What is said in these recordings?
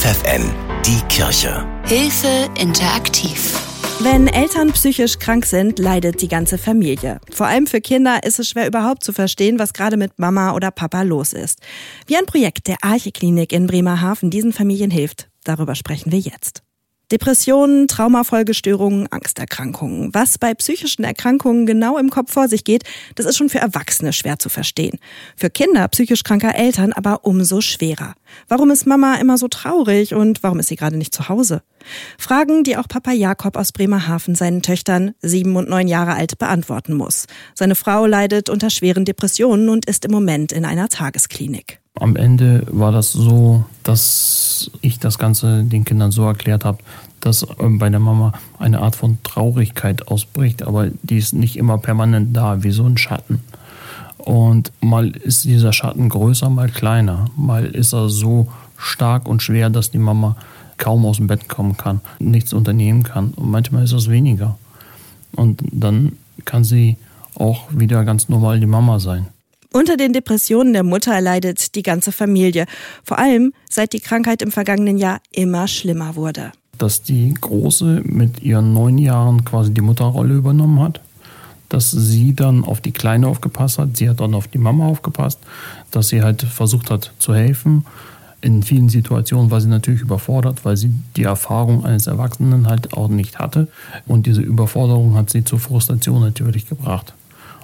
FFN, die Kirche. Hilfe interaktiv. Wenn Eltern psychisch krank sind, leidet die ganze Familie. Vor allem für Kinder ist es schwer überhaupt zu verstehen, was gerade mit Mama oder Papa los ist. Wie ein Projekt der Arche-Klinik in Bremerhaven diesen Familien hilft, darüber sprechen wir jetzt. Depressionen, Traumafolgestörungen, Angsterkrankungen. Was bei psychischen Erkrankungen genau im Kopf vor sich geht, das ist schon für Erwachsene schwer zu verstehen. Für Kinder psychisch kranker Eltern aber umso schwerer. Warum ist Mama immer so traurig und warum ist sie gerade nicht zu Hause? Fragen, die auch Papa Jakob aus Bremerhaven seinen Töchtern, sieben und neun Jahre alt, beantworten muss. Seine Frau leidet unter schweren Depressionen und ist im Moment in einer Tagesklinik. Am Ende war das so, dass ich das Ganze den Kindern so erklärt habe, dass ähm, bei der Mama eine Art von Traurigkeit ausbricht, aber die ist nicht immer permanent da, wie so ein Schatten. Und mal ist dieser Schatten größer, mal kleiner. Mal ist er so stark und schwer, dass die Mama kaum aus dem Bett kommen kann, nichts unternehmen kann. Und manchmal ist es weniger. Und dann kann sie auch wieder ganz normal die Mama sein. Unter den Depressionen der Mutter leidet die ganze Familie, vor allem seit die Krankheit im vergangenen Jahr immer schlimmer wurde. Dass die Große mit ihren neun Jahren quasi die Mutterrolle übernommen hat, dass sie dann auf die Kleine aufgepasst hat, sie hat dann auf die Mama aufgepasst, dass sie halt versucht hat zu helfen. In vielen Situationen war sie natürlich überfordert, weil sie die Erfahrung eines Erwachsenen halt auch nicht hatte. Und diese Überforderung hat sie zur Frustration natürlich gebracht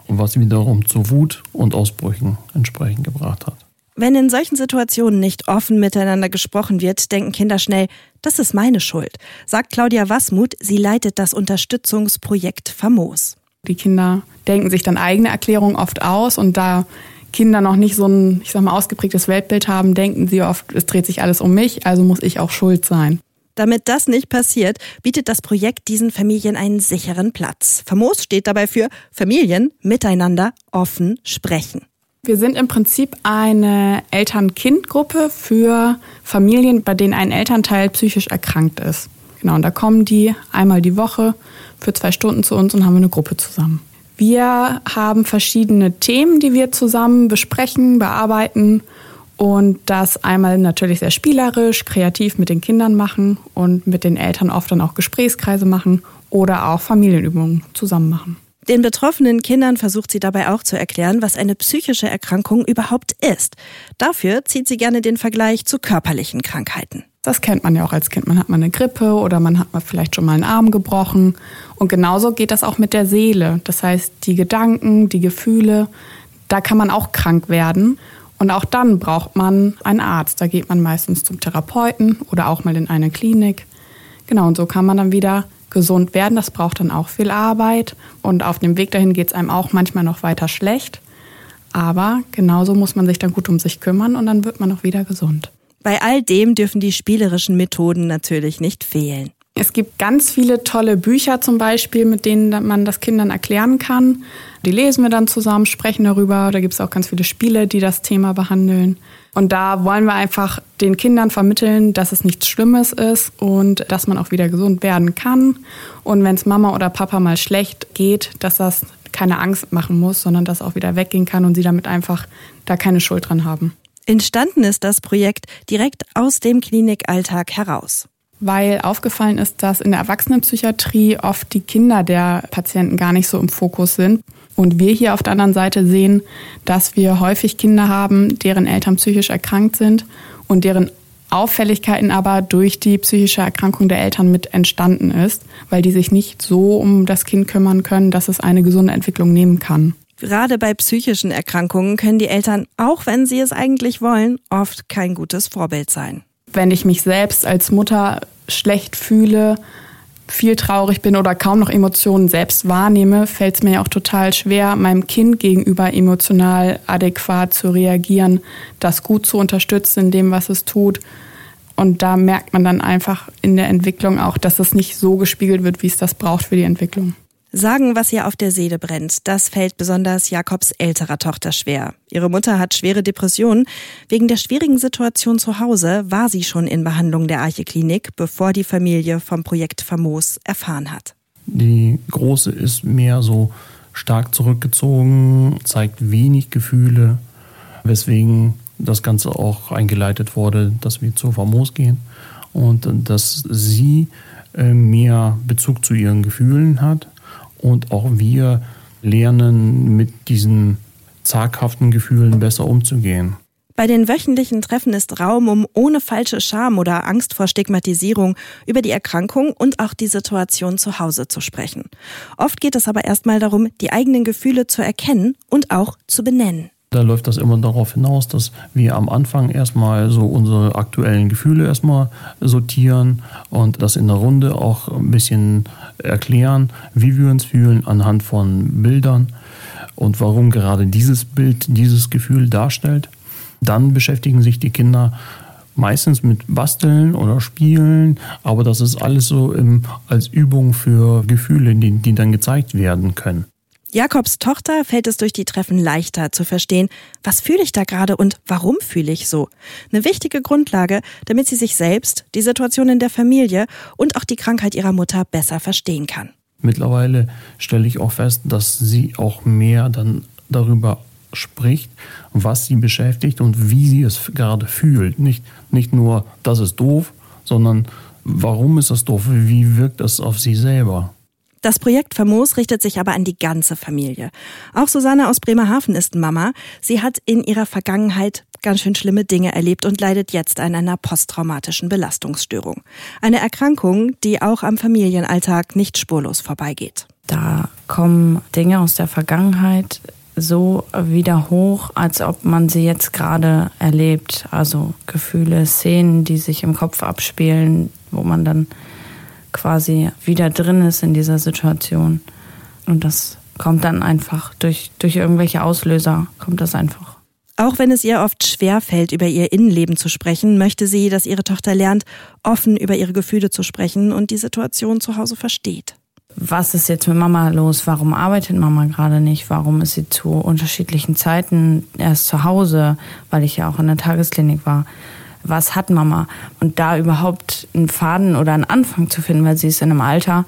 was wiederum zu Wut und Ausbrüchen entsprechend gebracht hat. Wenn in solchen Situationen nicht offen miteinander gesprochen wird, denken Kinder schnell, das ist meine Schuld, sagt Claudia Wasmuth. Sie leitet das Unterstützungsprojekt Famos. Die Kinder denken sich dann eigene Erklärungen oft aus und da Kinder noch nicht so ein, ich sag mal, ausgeprägtes Weltbild haben, denken sie oft, es dreht sich alles um mich, also muss ich auch schuld sein. Damit das nicht passiert, bietet das Projekt diesen Familien einen sicheren Platz. Famos steht dabei für Familien miteinander offen sprechen. Wir sind im Prinzip eine Eltern-Kind-Gruppe für Familien, bei denen ein Elternteil psychisch erkrankt ist. Genau, und da kommen die einmal die Woche für zwei Stunden zu uns und haben eine Gruppe zusammen. Wir haben verschiedene Themen, die wir zusammen besprechen, bearbeiten und das einmal natürlich sehr spielerisch, kreativ mit den Kindern machen und mit den Eltern oft dann auch Gesprächskreise machen oder auch Familienübungen zusammen machen. Den betroffenen Kindern versucht sie dabei auch zu erklären, was eine psychische Erkrankung überhaupt ist. Dafür zieht sie gerne den Vergleich zu körperlichen Krankheiten. Das kennt man ja auch als Kind. Man hat mal eine Grippe oder man hat mal vielleicht schon mal einen Arm gebrochen. Und genauso geht das auch mit der Seele. Das heißt, die Gedanken, die Gefühle, da kann man auch krank werden. Und auch dann braucht man einen Arzt. Da geht man meistens zum Therapeuten oder auch mal in eine Klinik. Genau, und so kann man dann wieder gesund werden. Das braucht dann auch viel Arbeit. Und auf dem Weg dahin geht es einem auch manchmal noch weiter schlecht. Aber genauso muss man sich dann gut um sich kümmern und dann wird man auch wieder gesund. Bei all dem dürfen die spielerischen Methoden natürlich nicht fehlen. Es gibt ganz viele tolle Bücher zum Beispiel, mit denen man das Kindern erklären kann. Die lesen wir dann zusammen, sprechen darüber. Da gibt es auch ganz viele Spiele, die das Thema behandeln. Und da wollen wir einfach den Kindern vermitteln, dass es nichts Schlimmes ist und dass man auch wieder gesund werden kann. Und wenn es Mama oder Papa mal schlecht geht, dass das keine Angst machen muss, sondern dass auch wieder weggehen kann und sie damit einfach da keine Schuld dran haben. Entstanden ist das Projekt direkt aus dem Klinikalltag heraus weil aufgefallen ist, dass in der Erwachsenenpsychiatrie oft die Kinder der Patienten gar nicht so im Fokus sind. Und wir hier auf der anderen Seite sehen, dass wir häufig Kinder haben, deren Eltern psychisch erkrankt sind und deren Auffälligkeiten aber durch die psychische Erkrankung der Eltern mit entstanden ist, weil die sich nicht so um das Kind kümmern können, dass es eine gesunde Entwicklung nehmen kann. Gerade bei psychischen Erkrankungen können die Eltern, auch wenn sie es eigentlich wollen, oft kein gutes Vorbild sein wenn ich mich selbst als Mutter schlecht fühle, viel traurig bin oder kaum noch Emotionen selbst wahrnehme, fällt es mir ja auch total schwer, meinem Kind gegenüber emotional adäquat zu reagieren, das gut zu unterstützen in dem, was es tut. Und da merkt man dann einfach in der Entwicklung auch, dass es nicht so gespiegelt wird, wie es das braucht für die Entwicklung. Sagen, was ihr auf der Seele brennt, das fällt besonders Jakobs älterer Tochter schwer. Ihre Mutter hat schwere Depressionen. Wegen der schwierigen Situation zu Hause war sie schon in Behandlung der Arche-Klinik, bevor die Familie vom Projekt Famos erfahren hat. Die Große ist mehr so stark zurückgezogen, zeigt wenig Gefühle, weswegen das Ganze auch eingeleitet wurde, dass wir zu Famos gehen und dass sie äh, mehr Bezug zu ihren Gefühlen hat und auch wir lernen mit diesen zaghaften Gefühlen besser umzugehen. Bei den wöchentlichen Treffen ist Raum, um ohne falsche Scham oder Angst vor Stigmatisierung über die Erkrankung und auch die Situation zu Hause zu sprechen. Oft geht es aber erstmal darum, die eigenen Gefühle zu erkennen und auch zu benennen. Da läuft das immer darauf hinaus, dass wir am Anfang erstmal so unsere aktuellen Gefühle erstmal sortieren und das in der Runde auch ein bisschen erklären, wie wir uns fühlen anhand von Bildern und warum gerade dieses Bild dieses Gefühl darstellt. Dann beschäftigen sich die Kinder meistens mit Basteln oder Spielen, aber das ist alles so im, als Übung für Gefühle, die, die dann gezeigt werden können. Jakobs Tochter fällt es durch die Treffen leichter zu verstehen, was fühle ich da gerade und warum fühle ich so. Eine wichtige Grundlage, damit sie sich selbst, die Situation in der Familie und auch die Krankheit ihrer Mutter besser verstehen kann. Mittlerweile stelle ich auch fest, dass sie auch mehr dann darüber spricht, was sie beschäftigt und wie sie es gerade fühlt. Nicht, nicht nur, das ist doof, sondern warum ist das doof? Wie wirkt das auf sie selber? Das Projekt Famos richtet sich aber an die ganze Familie. Auch Susanne aus Bremerhaven ist Mama. Sie hat in ihrer Vergangenheit ganz schön schlimme Dinge erlebt und leidet jetzt an einer posttraumatischen Belastungsstörung. Eine Erkrankung, die auch am Familienalltag nicht spurlos vorbeigeht. Da kommen Dinge aus der Vergangenheit so wieder hoch, als ob man sie jetzt gerade erlebt. Also Gefühle, Szenen, die sich im Kopf abspielen, wo man dann quasi wieder drin ist in dieser Situation. Und das kommt dann einfach durch, durch irgendwelche Auslöser, kommt das einfach. Auch wenn es ihr oft schwer fällt, über ihr Innenleben zu sprechen, möchte sie, dass ihre Tochter lernt, offen über ihre Gefühle zu sprechen und die Situation zu Hause versteht was ist jetzt mit Mama los? Warum arbeitet Mama gerade nicht? Warum ist sie zu unterschiedlichen Zeiten erst zu Hause, weil ich ja auch in der Tagesklinik war? Was hat Mama? Und da überhaupt einen Faden oder einen Anfang zu finden, weil sie ist in einem Alter,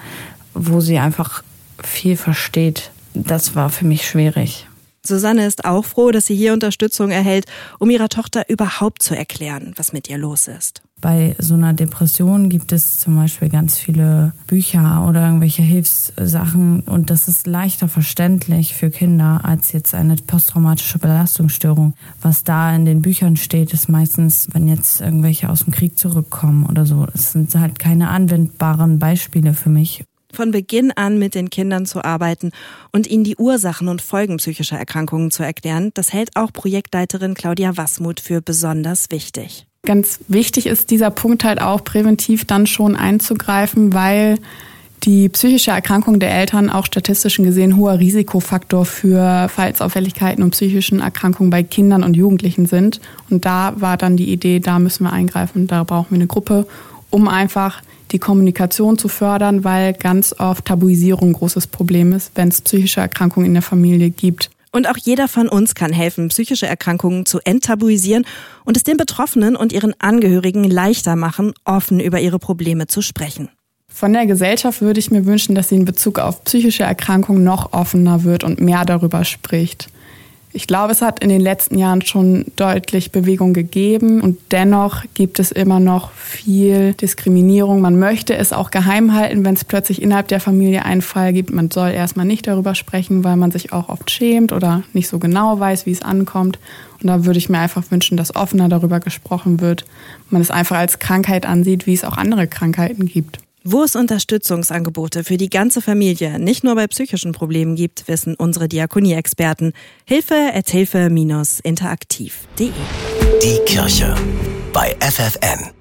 wo sie einfach viel versteht. Das war für mich schwierig. Susanne ist auch froh, dass sie hier Unterstützung erhält, um ihrer Tochter überhaupt zu erklären, was mit ihr los ist. Bei so einer Depression gibt es zum Beispiel ganz viele Bücher oder irgendwelche Hilfssachen und das ist leichter verständlich für Kinder als jetzt eine posttraumatische Belastungsstörung. Was da in den Büchern steht, ist meistens, wenn jetzt irgendwelche aus dem Krieg zurückkommen oder so. Es sind halt keine anwendbaren Beispiele für mich von Beginn an mit den Kindern zu arbeiten und ihnen die Ursachen und Folgen psychischer Erkrankungen zu erklären, das hält auch Projektleiterin Claudia Wassmuth für besonders wichtig. Ganz wichtig ist dieser Punkt halt auch präventiv dann schon einzugreifen, weil die psychische Erkrankung der Eltern auch statistisch gesehen hoher Risikofaktor für Verhaltensauffälligkeiten und psychischen Erkrankungen bei Kindern und Jugendlichen sind. Und da war dann die Idee, da müssen wir eingreifen, da brauchen wir eine Gruppe, um einfach die Kommunikation zu fördern, weil ganz oft Tabuisierung ein großes Problem ist, wenn es psychische Erkrankungen in der Familie gibt. Und auch jeder von uns kann helfen, psychische Erkrankungen zu enttabuisieren und es den Betroffenen und ihren Angehörigen leichter machen, offen über ihre Probleme zu sprechen. Von der Gesellschaft würde ich mir wünschen, dass sie in Bezug auf psychische Erkrankungen noch offener wird und mehr darüber spricht. Ich glaube, es hat in den letzten Jahren schon deutlich Bewegung gegeben und dennoch gibt es immer noch viel Diskriminierung. Man möchte es auch geheim halten, wenn es plötzlich innerhalb der Familie einen Fall gibt. Man soll erstmal nicht darüber sprechen, weil man sich auch oft schämt oder nicht so genau weiß, wie es ankommt. Und da würde ich mir einfach wünschen, dass offener darüber gesprochen wird. Man es einfach als Krankheit ansieht, wie es auch andere Krankheiten gibt. Wo es Unterstützungsangebote für die ganze Familie, nicht nur bei psychischen Problemen gibt, wissen unsere Diakonie-Experten. Hilfe at hilfe-interaktiv.de Die Kirche bei FFN.